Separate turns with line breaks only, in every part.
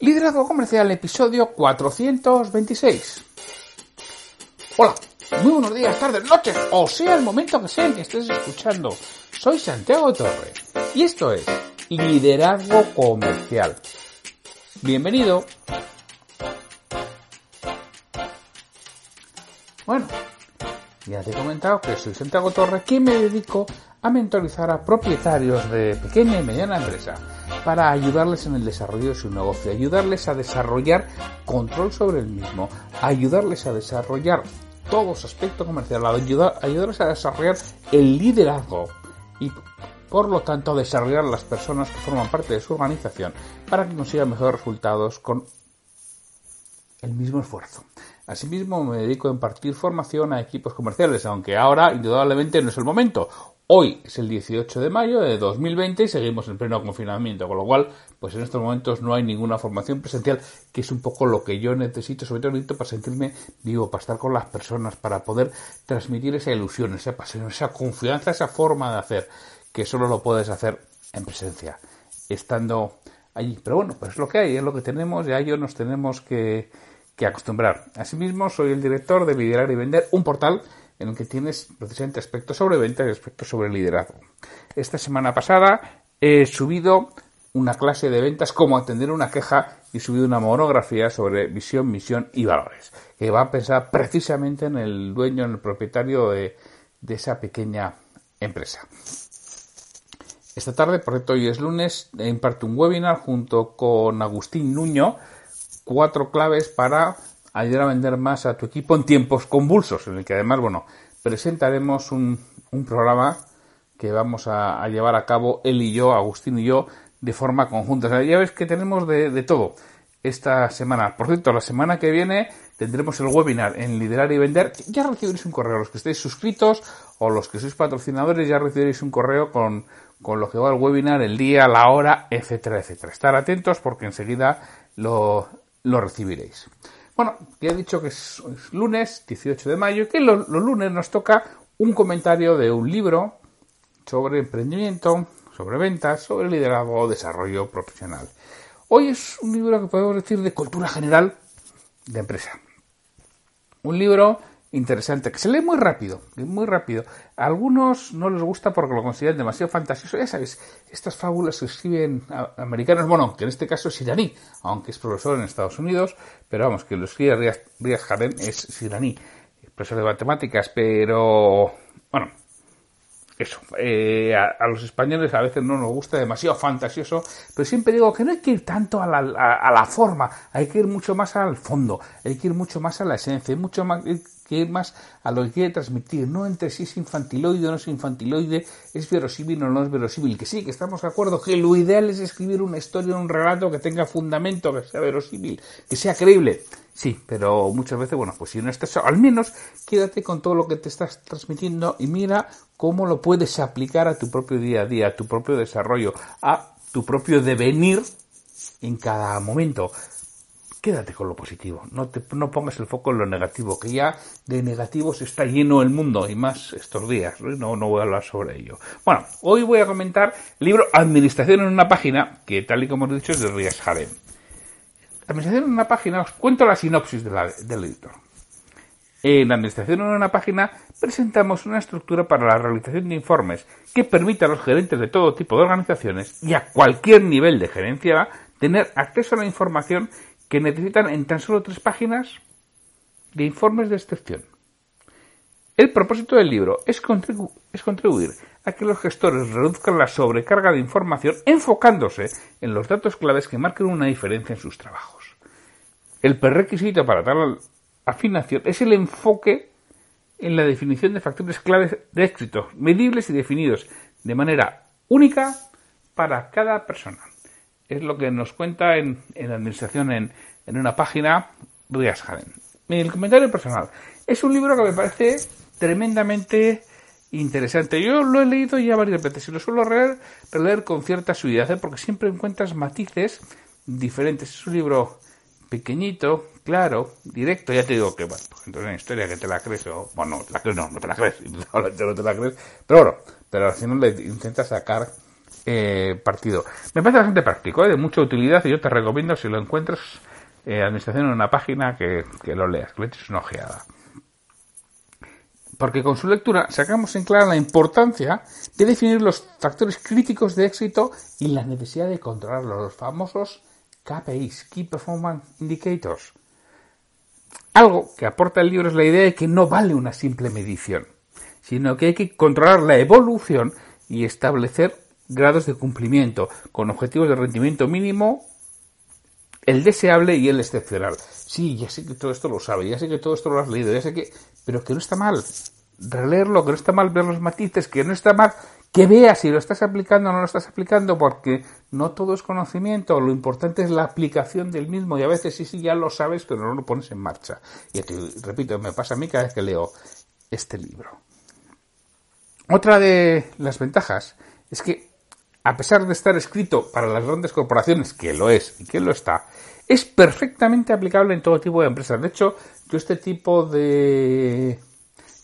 Liderazgo Comercial, episodio 426. Hola, muy buenos días, tardes, noches, o sea el momento que sea que estés escuchando. Soy Santiago Torres y esto es Liderazgo Comercial. Bienvenido. Bueno, ya te he comentado que soy Santiago Torres, que me dedico a mentorizar a propietarios de pequeña y mediana empresa para ayudarles en el desarrollo de su negocio, ayudarles a desarrollar control sobre el mismo, ayudarles a desarrollar todos los aspectos comerciales, ayudarles a desarrollar el liderazgo y por lo tanto desarrollar las personas que forman parte de su organización para que consigan mejores resultados con el mismo esfuerzo. Asimismo, me dedico a impartir formación a equipos comerciales, aunque ahora indudablemente no es el momento. Hoy es el 18 de mayo de 2020 y seguimos en pleno confinamiento, con lo cual, pues en estos momentos no hay ninguna formación presencial, que es un poco lo que yo necesito, sobre todo necesito para sentirme vivo, para estar con las personas, para poder transmitir esa ilusión, esa pasión, esa confianza, esa forma de hacer, que solo lo puedes hacer en presencia, estando allí. Pero bueno, pues es lo que hay, es lo que tenemos y a ello nos tenemos que, que acostumbrar. Asimismo, soy el director de Liderar y Vender, un portal en el que tienes precisamente aspectos sobre ventas y aspectos sobre liderazgo. Esta semana pasada he subido una clase de ventas, cómo atender una queja y subido una monografía sobre visión, misión y valores, que va a pensar precisamente en el dueño, en el propietario de, de esa pequeña empresa. Esta tarde, por cierto, hoy es lunes, imparto un webinar junto con Agustín Nuño, cuatro claves para ayudar a vender más a tu equipo en tiempos convulsos, en el que además, bueno, presentaremos un, un programa que vamos a, llevar a cabo él y yo, Agustín y yo, de forma conjunta. Ya ves que tenemos de, de, todo esta semana. Por cierto, la semana que viene tendremos el webinar en Liderar y Vender. Ya recibiréis un correo. Los que estéis suscritos o los que sois patrocinadores ya recibiréis un correo con, con lo que va el webinar, el día, la hora, etcétera, etcétera. Estar atentos porque enseguida lo, lo recibiréis. Bueno, ya he dicho que es, es lunes 18 de mayo y que lo, los lunes nos toca un comentario de un libro sobre emprendimiento, sobre ventas, sobre liderazgo desarrollo profesional. Hoy es un libro que podemos decir de cultura general de empresa. Un libro interesante, que se lee muy rápido, muy rápido. A algunos no les gusta porque lo consideran demasiado fantasioso. Ya sabes, estas fábulas que escriben americanos, bueno, que en este caso es iraní, aunque es profesor en Estados Unidos, pero vamos, que lo escribe Riaz Harem es iraní, profesor de matemáticas, pero bueno, eso, eh, a, los españoles a veces no nos gusta demasiado fantasioso, pero siempre digo que no hay que ir tanto a la, a la forma, hay que ir mucho más al fondo, hay que ir mucho más a la esencia, hay mucho más, que más a lo que quiere transmitir, no entre si es infantiloide o no es infantiloide, es verosímil o no es verosímil, que sí, que estamos de acuerdo, que lo ideal es escribir una historia, un relato que tenga fundamento, que sea verosímil, que sea creíble, Sí, pero muchas veces, bueno, pues si no estás, al menos quédate con todo lo que te estás transmitiendo y mira cómo lo puedes aplicar a tu propio día a día, a tu propio desarrollo, a tu propio devenir en cada momento. Quédate con lo positivo, no, te, no pongas el foco en lo negativo, que ya de negativos está lleno el mundo y más estos días, no, no voy a hablar sobre ello. Bueno, hoy voy a comentar el libro Administración en una página, que tal y como he dicho es de Rías Harem. Administración en una página, os cuento la sinopsis del editor. En Administración en una página presentamos una estructura para la realización de informes que permite a los gerentes de todo tipo de organizaciones y a cualquier nivel de gerencia tener acceso a la información que necesitan en tan solo tres páginas de informes de excepción. El propósito del libro es, contribu es contribuir a que los gestores reduzcan la sobrecarga de información enfocándose en los datos claves que marquen una diferencia en sus trabajos. El prerequisito para tal afinación es el enfoque en la definición de factores claves de éxito, medibles y definidos de manera única para cada persona. Es lo que nos cuenta en, la administración en, en una página Riashaden. El comentario personal. Es un libro que me parece tremendamente interesante. Yo lo he leído ya varias veces y lo suelo releer, releer con cierta suavidad, ¿eh? porque siempre encuentras matices diferentes. Es un libro pequeñito, claro, directo. Ya te digo que, bueno, pues entonces una historia que te la crees, o, bueno, la crees, no, no te la crees, no te la crees, pero bueno, pero al final le intentas sacar eh, partido. Me parece bastante práctico, ¿eh? de mucha utilidad y yo te recomiendo si lo encuentras eh, administración en una página que, que lo leas, que le eches una ojeada porque con su lectura sacamos en clara la importancia de definir los factores críticos de éxito y la necesidad de controlar los famosos KPIs, Key Performance Indicators. Algo que aporta el libro es la idea de que no vale una simple medición, sino que hay que controlar la evolución y establecer grados de cumplimiento con objetivos de rendimiento mínimo, el deseable y el excepcional. Sí, ya sé que todo esto lo sabe, ya sé que todo esto lo has leído, ya sé que pero que no está mal releerlo, que no está mal ver los matices, que no está mal que veas si lo estás aplicando o no lo estás aplicando, porque no todo es conocimiento, lo importante es la aplicación del mismo y a veces sí, sí, ya lo sabes, pero no lo pones en marcha. Y aquí, repito, me pasa a mí cada vez que leo este libro. Otra de las ventajas es que, a pesar de estar escrito para las grandes corporaciones, que lo es y que lo está, es perfectamente aplicable en todo tipo de empresas. De hecho, yo este tipo de,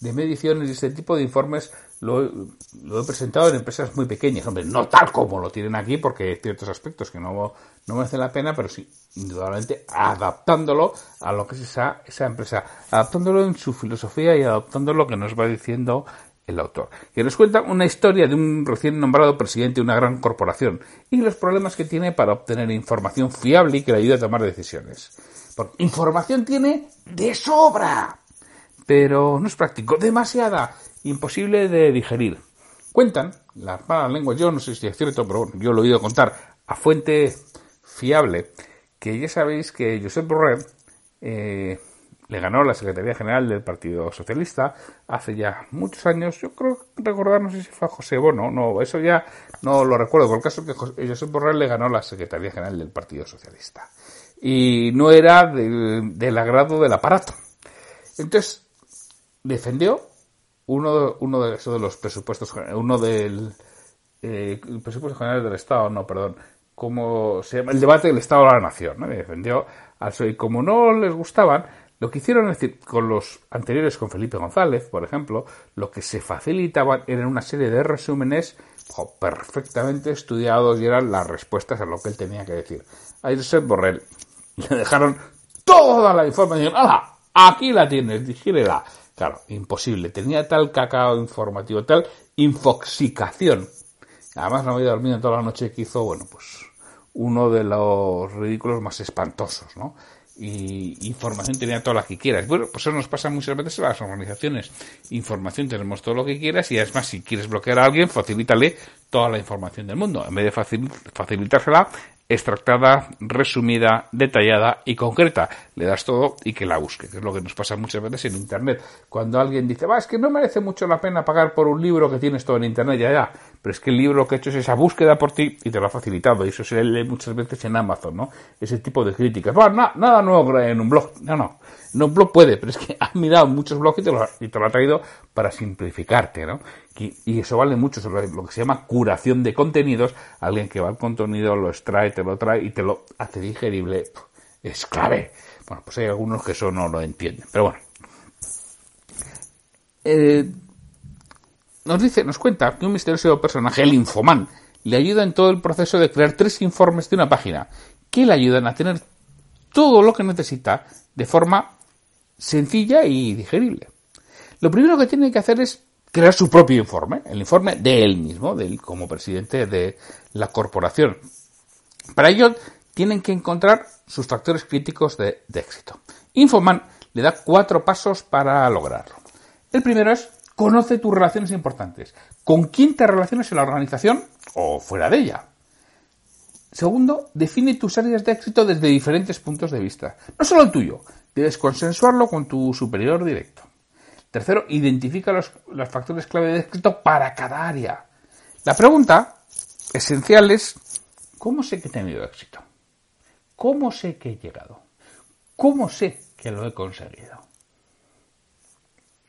de mediciones y este tipo de informes lo, he presentado en empresas muy pequeñas. Hombre, no tal como lo tienen aquí, porque hay ciertos aspectos que no, no merecen la pena, pero sí, indudablemente, adaptándolo a lo que es esa, esa empresa, adaptándolo en su filosofía y adaptándolo lo que nos va diciendo el autor, que nos cuenta una historia de un recién nombrado presidente de una gran corporación y los problemas que tiene para obtener información fiable y que le ayude a tomar decisiones. Porque información tiene de sobra, pero no es práctico, demasiada, imposible de digerir. Cuentan las malas lenguas, yo no sé si es cierto, pero bueno, yo lo he oído contar a fuente fiable, que ya sabéis que Josep Borrell eh, le ganó la Secretaría General del Partido Socialista hace ya muchos años. Yo creo recordar, no sé si fue a José Bono, no, eso ya no lo recuerdo. Por el caso que José Borrell le ganó la Secretaría General del Partido Socialista. Y no era del agrado del aparato. Entonces, defendió uno, uno de, de los presupuestos, uno del eh, presupuesto general del Estado, no, perdón, como se llama, el debate del Estado de la Nación, ¿no? defendió al y como no les gustaban, lo que hicieron, es decir, con los anteriores, con Felipe González, por ejemplo, lo que se facilitaban eran una serie de resúmenes perfectamente estudiados y eran las respuestas a lo que él tenía que decir. A Josep Borrell le dejaron toda la información. ¡Hala! Aquí la tienes, digírela. Claro, imposible. Tenía tal cacao informativo, tal infoxicación. Además no había dormido toda la noche que hizo, bueno, pues uno de los ridículos más espantosos, ¿no? Y información tenía toda la que quieras. Bueno, pues eso nos pasa muchas veces a las organizaciones. Información tenemos todo lo que quieras y además si quieres bloquear a alguien, facilítale toda la información del mundo. En vez de facilitársela, extractada, resumida, detallada y concreta. Le das todo y que la busque, que es lo que nos pasa muchas veces en Internet. Cuando alguien dice, va, es que no merece mucho la pena pagar por un libro que tienes todo en Internet, ya, ya, pero es que el libro que he hecho es esa búsqueda por ti y te lo ha facilitado. Y eso se lee muchas veces en Amazon, ¿no? Ese tipo de críticas. Bueno, nada nuevo en un blog. No, no. Un blog puede, pero es que ha mirado muchos blogs y te, lo, y te lo ha traído para simplificarte, ¿no? Y, eso vale mucho sobre lo que se llama curación de contenidos. Alguien que va al contenido, lo extrae, te lo trae y te lo hace digerible. Es clave. Bueno, pues hay algunos que eso no lo entienden. Pero bueno. Eh, nos dice, nos cuenta que un misterioso personaje, el Infoman, le ayuda en todo el proceso de crear tres informes de una página que le ayudan a tener todo lo que necesita de forma sencilla y digerible. Lo primero que tiene que hacer es crear su propio informe, el informe de él mismo, de él como presidente de la corporación. Para ello tienen que encontrar sus factores críticos de, éxito. Infoman le da cuatro pasos para lograrlo. El primero es conoce tus relaciones importantes. ¿Con quién te relacionas en la organización o fuera de ella? Segundo, define tus áreas de éxito desde diferentes puntos de vista. No solo el tuyo, debes consensuarlo con tu superior directo. Tercero, identifica los, factores clave de éxito para cada área. La pregunta esencial es ¿Cómo sé que he tenido éxito? ¿Cómo sé que he llegado? ¿Cómo sé que lo he conseguido?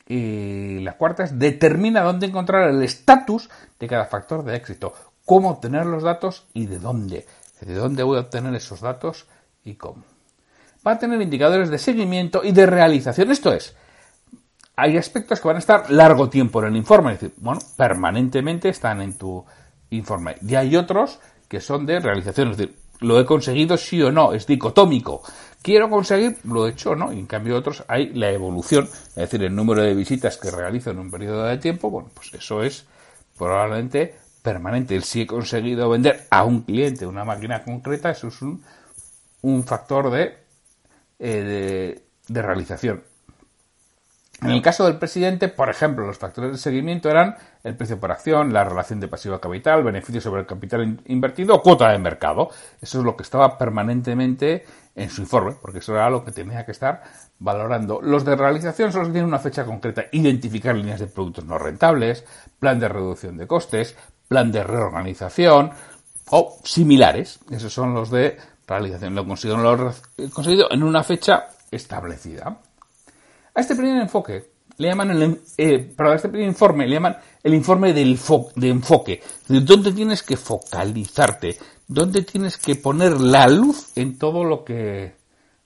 Y la cuarta es determina dónde encontrar el estatus de cada factor de éxito, cómo obtener los datos y de dónde. De dónde voy a obtener esos datos y cómo. Va a tener indicadores de seguimiento y de realización. Esto es, hay aspectos que van a estar largo tiempo en el informe, es decir, bueno, permanentemente están en tu informe. Y hay otros que son de realización, es decir, lo he conseguido sí o no, es dicotómico. Quiero conseguir, lo he hecho o no, y en cambio otros hay la evolución, es decir, el número de visitas que realizo en un periodo de tiempo, bueno, pues eso es probablemente permanente. El si he conseguido vender a un cliente una máquina concreta, eso es un, un factor de, eh, de realización. En el caso del presidente, por ejemplo, los factores de seguimiento eran el precio por acción, la relación de pasivo a capital, beneficio sobre el capital invertido o cuota de mercado. Eso es lo que estaba permanentemente en su informe, porque eso era lo que tenía que estar valorando. Los de realización solo tienen una fecha concreta, identificar líneas de productos no rentables, plan de reducción de costes, plan de reorganización o similares. Esos son los de realización. Lo lo he conseguido en una fecha establecida. A este primer enfoque le llaman el, eh, este primer informe le llaman el informe del de enfoque, de dónde tienes que focalizarte, dónde tienes que poner la luz en todo lo que,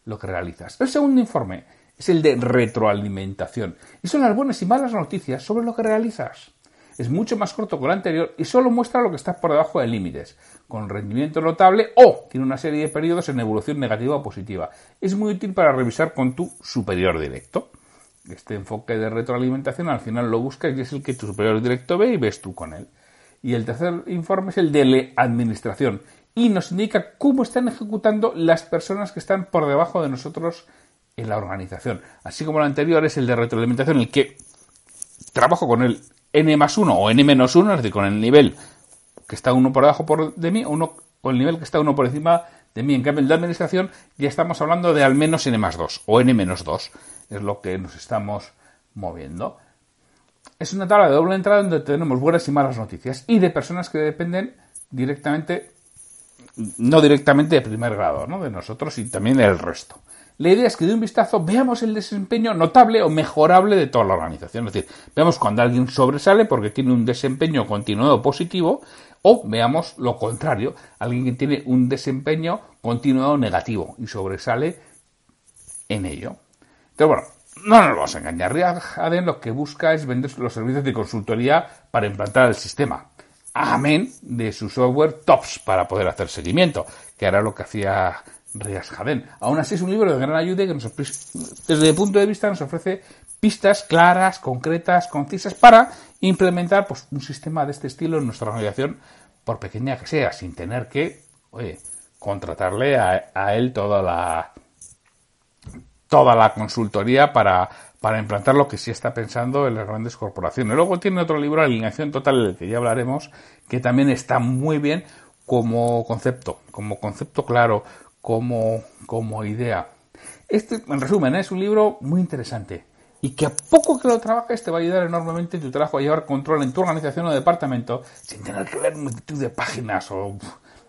lo que realizas. El segundo informe es el de retroalimentación y son las buenas y malas noticias sobre lo que realizas. Es mucho más corto que el anterior y solo muestra lo que está por debajo de límites, con rendimiento notable o tiene una serie de periodos en evolución negativa o positiva. Es muy útil para revisar con tu superior directo. Este enfoque de retroalimentación al final lo buscas y es el que tu superior directo ve y ves tú con él. Y el tercer informe es el de la administración y nos indica cómo están ejecutando las personas que están por debajo de nosotros en la organización. Así como el anterior es el de retroalimentación, el que trabajo con el n más 1 o n menos 1, es decir, con el nivel que está uno por debajo por de mí, uno con el nivel que está uno por encima de mí. En cambio, en la administración ya estamos hablando de al menos n más 2 o n menos 2 es lo que nos estamos moviendo. Es una tabla de doble entrada donde tenemos buenas y malas noticias y de personas que dependen directamente, no directamente de primer grado, ¿no? de nosotros y también del resto. La idea es que de un vistazo veamos el desempeño notable o mejorable de toda la organización. Es decir, veamos cuando alguien sobresale porque tiene un desempeño continuado positivo o veamos lo contrario, alguien que tiene un desempeño continuado negativo y sobresale en ello. Entonces, bueno, no nos vamos a engañar. Aden lo que busca es vender los servicios de consultoría para implantar el sistema. Amén de su software TOPS para poder hacer seguimiento, que era lo que hacía Rias Jaden. Aún así es un libro de gran ayuda que nos, desde el punto de vista nos ofrece pistas claras, concretas, concisas para implementar pues, un sistema de este estilo en nuestra organización, por pequeña que sea, sin tener que oye, contratarle a, a él toda la, toda la consultoría para, para implantar lo que sí está pensando en las grandes corporaciones. Luego tiene otro libro, Alineación Total, del que ya hablaremos, que también está muy bien como concepto, como concepto claro, como, como idea. Este, en resumen, es un libro muy interesante y que a poco que lo trabajes te va a ayudar enormemente en tu trabajo a llevar control en tu organización o departamento sin tener que leer multitud de páginas o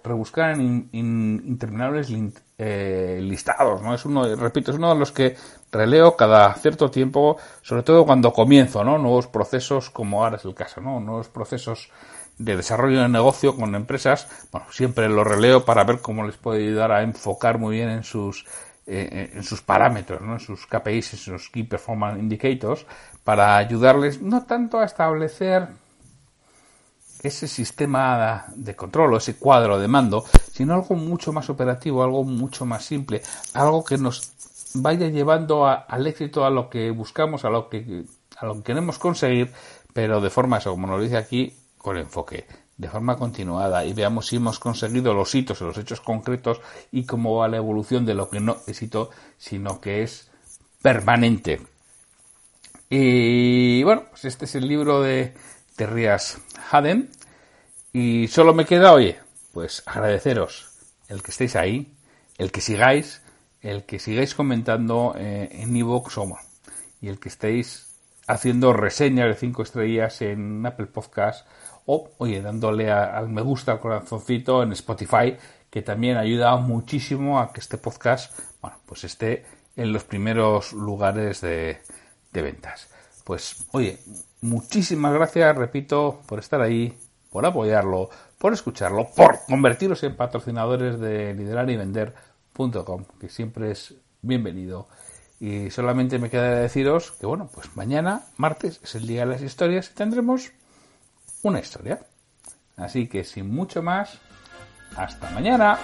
rebuscar en, interminables eh, listados, ¿no? Es uno, repito, es uno de los que releo cada cierto tiempo, sobre todo cuando comienzo, ¿no? Nuevos procesos, como ahora es el caso, ¿no? Nuevos procesos de desarrollo de negocio con empresas, bueno, siempre lo releo para ver cómo les puede ayudar a enfocar muy bien en sus eh, en sus parámetros, ¿no? en sus KPIs, en sus Key Performance Indicators, para ayudarles no tanto a establecer ese sistema de control o ese cuadro de mando, sino algo mucho más operativo, algo mucho más simple, algo que nos vaya llevando al éxito, a lo que buscamos, a lo que, a lo que queremos conseguir, pero de forma, eso, como nos dice aquí, con enfoque, de forma continuada y veamos si hemos conseguido los hitos o los hechos concretos y cómo va la evolución de lo que no es hito, sino que es permanente. Y bueno, pues este es el libro de Terrias Haden. Y solo me queda, oye, pues agradeceros el que estéis ahí, el que sigáis, el que sigáis comentando eh, en Evox y el que estéis haciendo reseñas de cinco estrellas en Apple Podcast o, oye, dándole al me gusta, al corazoncito en Spotify, que también ayuda muchísimo a que este podcast, bueno, pues esté en los primeros lugares de, de ventas. Pues, oye, muchísimas gracias, repito, por estar ahí, por apoyarlo, por escucharlo, por convertiros en patrocinadores de liderar y vender.com, que siempre es bienvenido. Y solamente me queda deciros que, bueno, pues mañana, martes, es el día de las historias y tendremos una historia. Así que sin mucho más, hasta mañana.